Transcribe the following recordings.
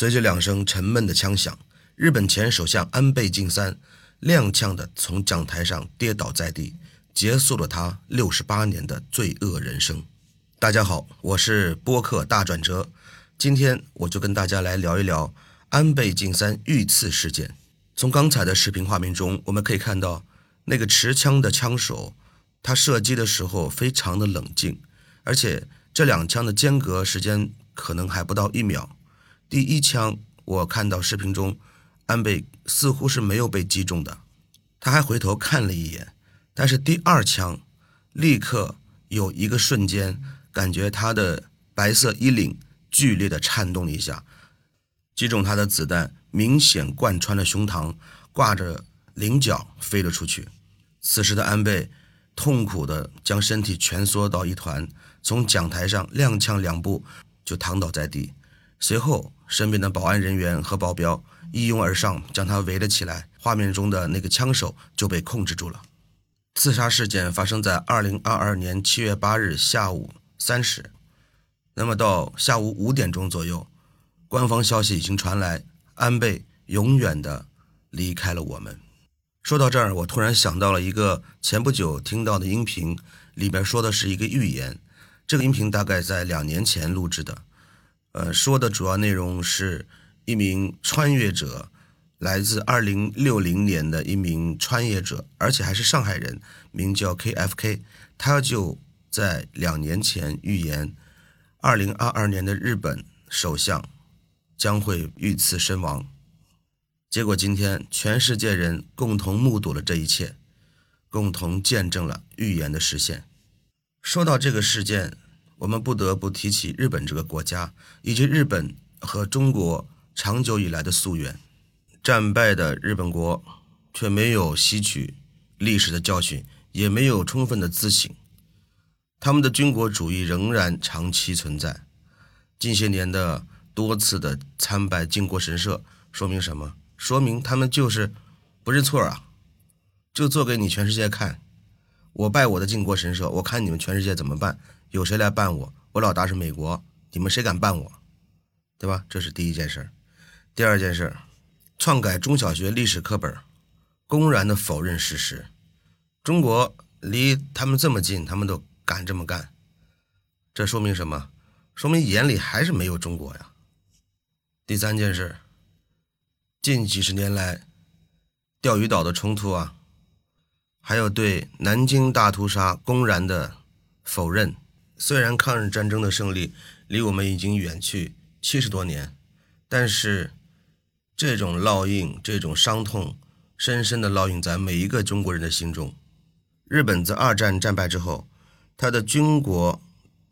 随着两声沉闷的枪响，日本前首相安倍晋三踉跄地从讲台上跌倒在地，结束了他六十八年的罪恶人生。大家好，我是播客大转折，今天我就跟大家来聊一聊安倍晋三遇刺事件。从刚才的视频画面中，我们可以看到那个持枪的枪手，他射击的时候非常的冷静，而且这两枪的间隔时间可能还不到一秒。第一枪，我看到视频中，安倍似乎是没有被击中的，他还回头看了一眼。但是第二枪，立刻有一个瞬间，感觉他的白色衣领剧烈的颤动了一下，击中他的子弹明显贯穿了胸膛，挂着菱角飞了出去。此时的安倍痛苦的将身体蜷缩到一团，从讲台上踉跄两步就躺倒在地。随后，身边的保安人员和保镖一拥而上，将他围了起来。画面中的那个枪手就被控制住了。刺杀事件发生在二零二二年七月八日下午三时。那么到下午五点钟左右，官方消息已经传来，安倍永远的离开了我们。说到这儿，我突然想到了一个前不久听到的音频，里边说的是一个预言。这个音频大概在两年前录制的。呃，说的主要内容是一名穿越者，来自二零六零年的一名穿越者，而且还是上海人，名叫 KFK。他就在两年前预言，二零二二年的日本首相将会遇刺身亡。结果今天，全世界人共同目睹了这一切，共同见证了预言的实现。说到这个事件。我们不得不提起日本这个国家，以及日本和中国长久以来的夙愿。战败的日本国却没有吸取历史的教训，也没有充分的自省，他们的军国主义仍然长期存在。近些年的多次的参拜靖国神社，说明什么？说明他们就是不认错啊，就做给你全世界看。我拜我的靖国神社，我看你们全世界怎么办。有谁来办我？我老大是美国，你们谁敢办我？对吧？这是第一件事。第二件事，篡改中小学历史课本，公然的否认事实。中国离他们这么近，他们都敢这么干，这说明什么？说明眼里还是没有中国呀。第三件事，近几十年来，钓鱼岛的冲突啊，还有对南京大屠杀公然的否认。虽然抗日战争的胜利离我们已经远去七十多年，但是这种烙印、这种伤痛，深深地烙印在每一个中国人的心中。日本在二战战败之后，他的军国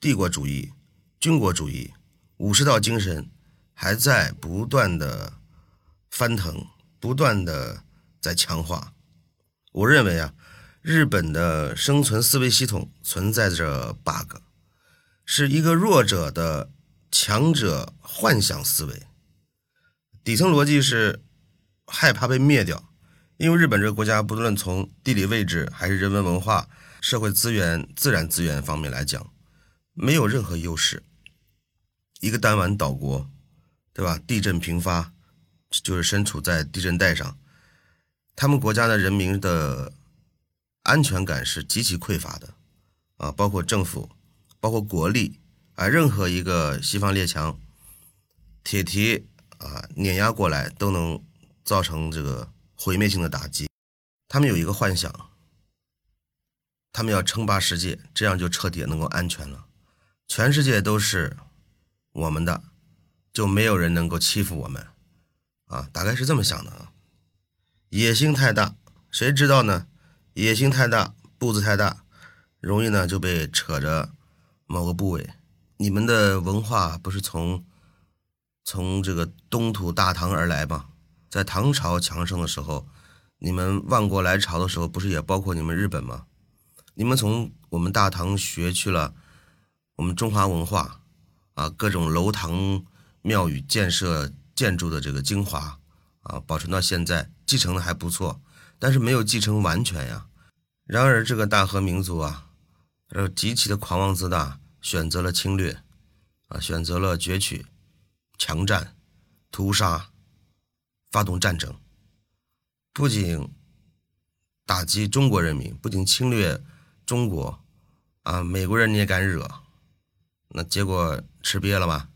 帝国主义、军国主义、武士道精神还在不断的翻腾，不断的在强化。我认为啊，日本的生存思维系统存在着 bug。是一个弱者的强者幻想思维，底层逻辑是害怕被灭掉，因为日本这个国家不论从地理位置还是人文文化、社会资源、自然资源方面来讲，没有任何优势，一个弹丸岛国，对吧？地震频发，就是身处在地震带上，他们国家的人民的安全感是极其匮乏的，啊，包括政府。包括国力啊，任何一个西方列强铁蹄啊碾压过来，都能造成这个毁灭性的打击。他们有一个幻想，他们要称霸世界，这样就彻底能够安全了。全世界都是我们的，就没有人能够欺负我们啊！大概是这么想的啊。野心太大，谁知道呢？野心太大，步子太大，容易呢就被扯着。某个部位，你们的文化不是从从这个东土大唐而来吗？在唐朝强盛的时候，你们万国来朝的时候，不是也包括你们日本吗？你们从我们大唐学去了我们中华文化啊，各种楼堂庙宇建设建筑的这个精华啊，保存到现在，继承的还不错，但是没有继承完全呀。然而这个大和民族啊。然后极其的狂妄自大，选择了侵略，啊，选择了攫取、强占，屠杀、发动战争，不仅打击中国人民，不仅侵略中国，啊，美国人你也敢惹？那结果吃瘪了吧？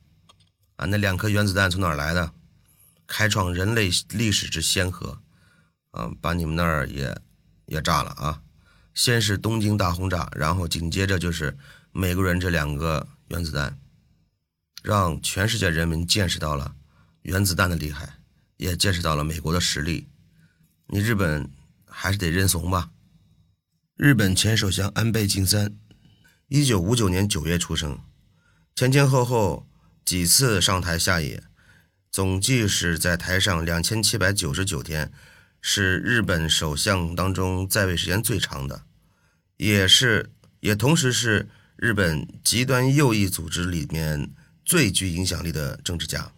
啊，那两颗原子弹从哪儿来的？开创人类历史之先河，啊，把你们那儿也也炸了啊！先是东京大轰炸，然后紧接着就是美国人这两个原子弹，让全世界人民见识到了原子弹的厉害，也见识到了美国的实力。你日本还是得认怂吧。日本前首相安倍晋三，一九五九年九月出生，前前后后几次上台下野，总计是在台上两千七百九十九天。是日本首相当中在位时间最长的，也是也同时是日本极端右翼组织里面最具影响力的政治家。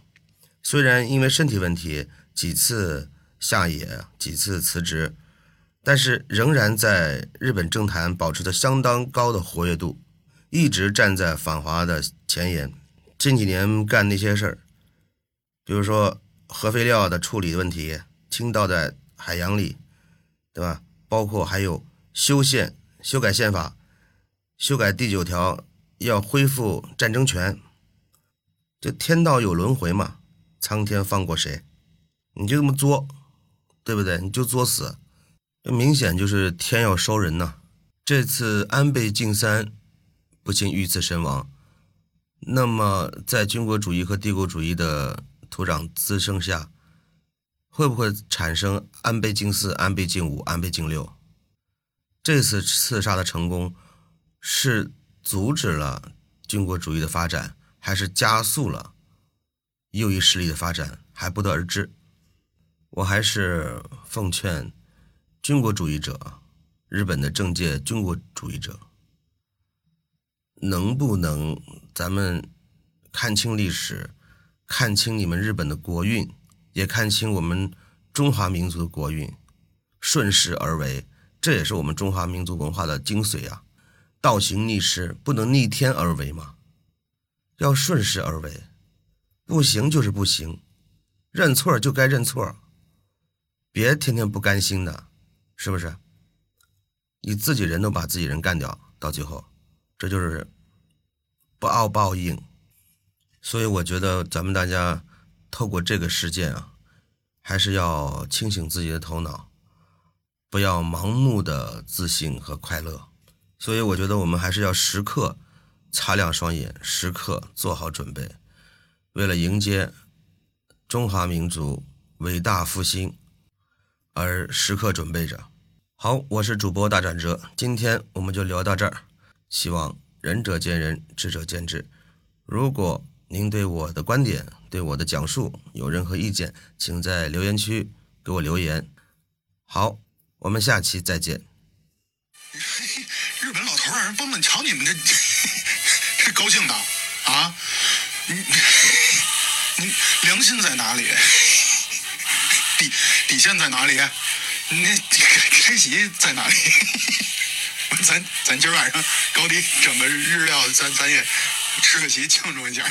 虽然因为身体问题几次下野、几次辞职，但是仍然在日本政坛保持着相当高的活跃度，一直站在反华的前沿。近几年干那些事儿，比如说核废料的处理问题，倾倒在。海洋里，对吧？包括还有修宪、修改宪法、修改第九条，要恢复战争权。这天道有轮回嘛？苍天放过谁？你就这么作，对不对？你就作死，这明显就是天要收人呐！这次安倍晋三不幸遇刺身亡，那么在军国主义和帝国主义的土壤滋生下。会不会产生安倍晋四、安倍晋五、安倍晋六？这次刺杀的成功是阻止了军国主义的发展，还是加速了右翼势力的发展，还不得而知。我还是奉劝军国主义者、日本的政界军国主义者，能不能咱们看清历史，看清你们日本的国运？也看清我们中华民族的国运，顺势而为，这也是我们中华民族文化的精髓啊！倒行逆施，不能逆天而为嘛，要顺势而为，不行就是不行，认错就该认错，别天天不甘心的，是不是？你自己人都把自己人干掉，到最后，这就是不傲报应。所以我觉得咱们大家。透过这个事件啊，还是要清醒自己的头脑，不要盲目的自信和快乐。所以我觉得我们还是要时刻擦亮双眼，时刻做好准备，为了迎接中华民族伟大复兴而时刻准备着。好，我是主播大转折，今天我们就聊到这儿。希望仁者见仁，智者见智。如果您对我的观点，对我的讲述有任何意见，请在留言区给我留言。好，我们下期再见。日本老头让人崩了，瞧你们这 这高兴的啊！你 你良心在哪里？底底线在哪里？你 开席在哪里？咱咱今儿晚上高低整个日料，咱咱也吃个席庆祝一下。